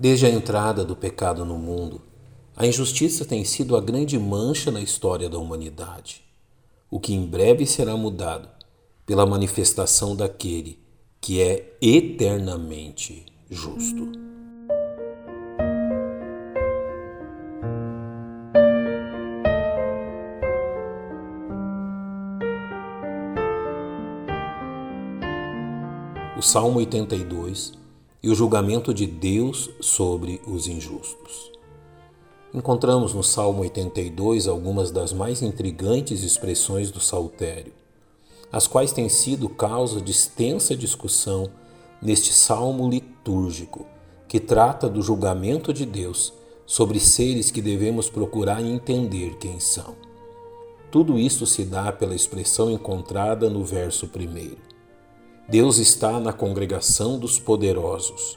Desde a entrada do pecado no mundo, a injustiça tem sido a grande mancha na história da humanidade, o que em breve será mudado pela manifestação daquele que é eternamente justo. O Salmo 82 e o julgamento de Deus sobre os injustos. Encontramos no Salmo 82 algumas das mais intrigantes expressões do saltério, as quais têm sido causa de extensa discussão neste salmo litúrgico, que trata do julgamento de Deus sobre seres que devemos procurar entender quem são. Tudo isso se dá pela expressão encontrada no verso primeiro. Deus está na congregação dos poderosos,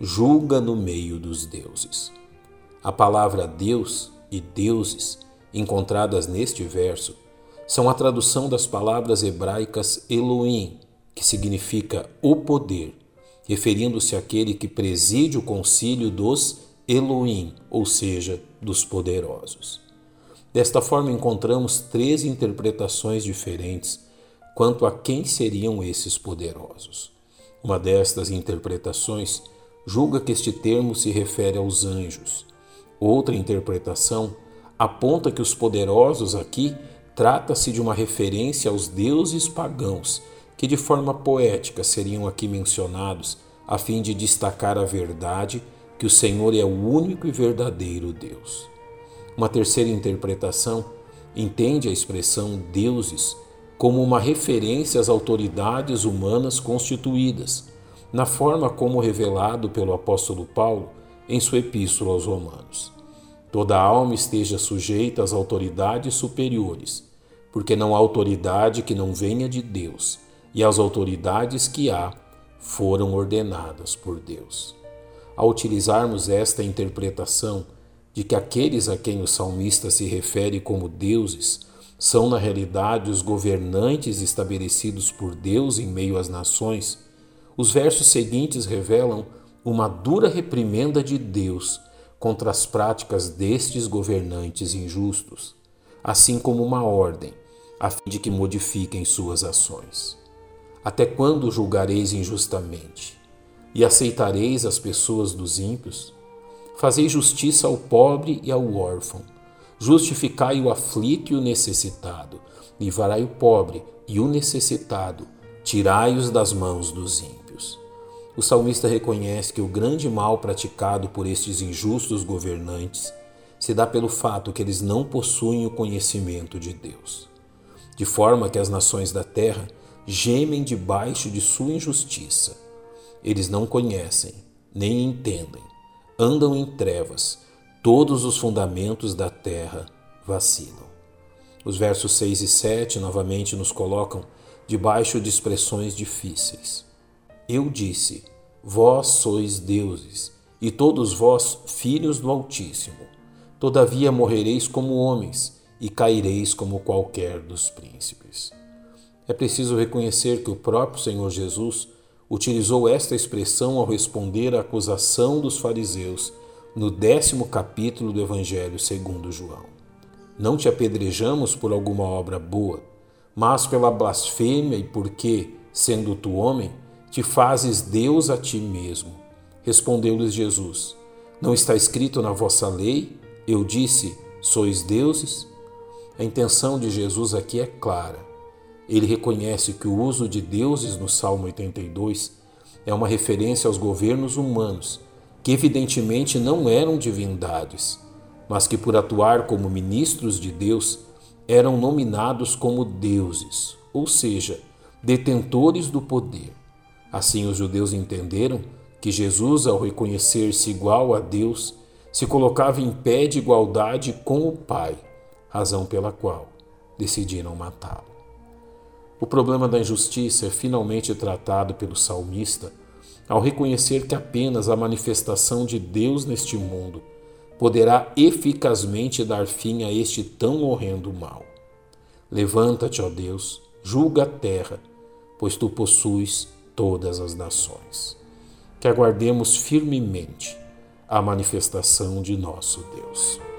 julga no meio dos deuses. A palavra Deus e deuses, encontradas neste verso, são a tradução das palavras hebraicas Elohim, que significa o poder, referindo-se àquele que preside o concílio dos Elohim, ou seja, dos poderosos. Desta forma, encontramos três interpretações diferentes quanto a quem seriam esses poderosos. Uma destas interpretações julga que este termo se refere aos anjos. Outra interpretação aponta que os poderosos aqui trata-se de uma referência aos deuses pagãos, que de forma poética seriam aqui mencionados a fim de destacar a verdade que o Senhor é o único e verdadeiro Deus. Uma terceira interpretação entende a expressão deuses como uma referência às autoridades humanas constituídas, na forma como revelado pelo apóstolo Paulo em sua epístola aos Romanos. Toda alma esteja sujeita às autoridades superiores, porque não há autoridade que não venha de Deus, e as autoridades que há foram ordenadas por Deus. Ao utilizarmos esta interpretação de que aqueles a quem o salmista se refere como deuses são, na realidade, os governantes estabelecidos por Deus em meio às nações, os versos seguintes revelam uma dura reprimenda de Deus contra as práticas destes governantes injustos, assim como uma ordem a fim de que modifiquem suas ações. Até quando julgareis injustamente e aceitareis as pessoas dos ímpios? Fazei justiça ao pobre e ao órfão Justificai o aflito e o necessitado, livrai o pobre e o necessitado, tirai-os das mãos dos ímpios. O salmista reconhece que o grande mal praticado por estes injustos governantes se dá pelo fato que eles não possuem o conhecimento de Deus, de forma que as nações da terra gemem debaixo de sua injustiça. Eles não conhecem, nem entendem, andam em trevas todos os fundamentos da terra vacilam. Os versos 6 e 7 novamente nos colocam debaixo de expressões difíceis. Eu disse: Vós sois deuses, e todos vós filhos do Altíssimo. Todavia morrereis como homens, e caireis como qualquer dos príncipes. É preciso reconhecer que o próprio Senhor Jesus utilizou esta expressão ao responder à acusação dos fariseus no décimo capítulo do Evangelho segundo João. Não te apedrejamos por alguma obra boa, mas pela blasfêmia e porque, sendo tu homem, te fazes Deus a ti mesmo. Respondeu-lhes Jesus: Não está escrito na vossa lei? Eu disse: Sois deuses? A intenção de Jesus aqui é clara. Ele reconhece que o uso de deuses no Salmo 82 é uma referência aos governos humanos que evidentemente não eram divindades, mas que por atuar como ministros de Deus eram nominados como deuses, ou seja, detentores do poder. Assim os judeus entenderam que Jesus, ao reconhecer-se igual a Deus, se colocava em pé de igualdade com o Pai, razão pela qual decidiram matá-lo. O problema da injustiça é finalmente tratado pelo salmista ao reconhecer que apenas a manifestação de Deus neste mundo poderá eficazmente dar fim a este tão horrendo mal. Levanta-te, ó Deus, julga a terra, pois tu possuis todas as nações. Que aguardemos firmemente a manifestação de nosso Deus.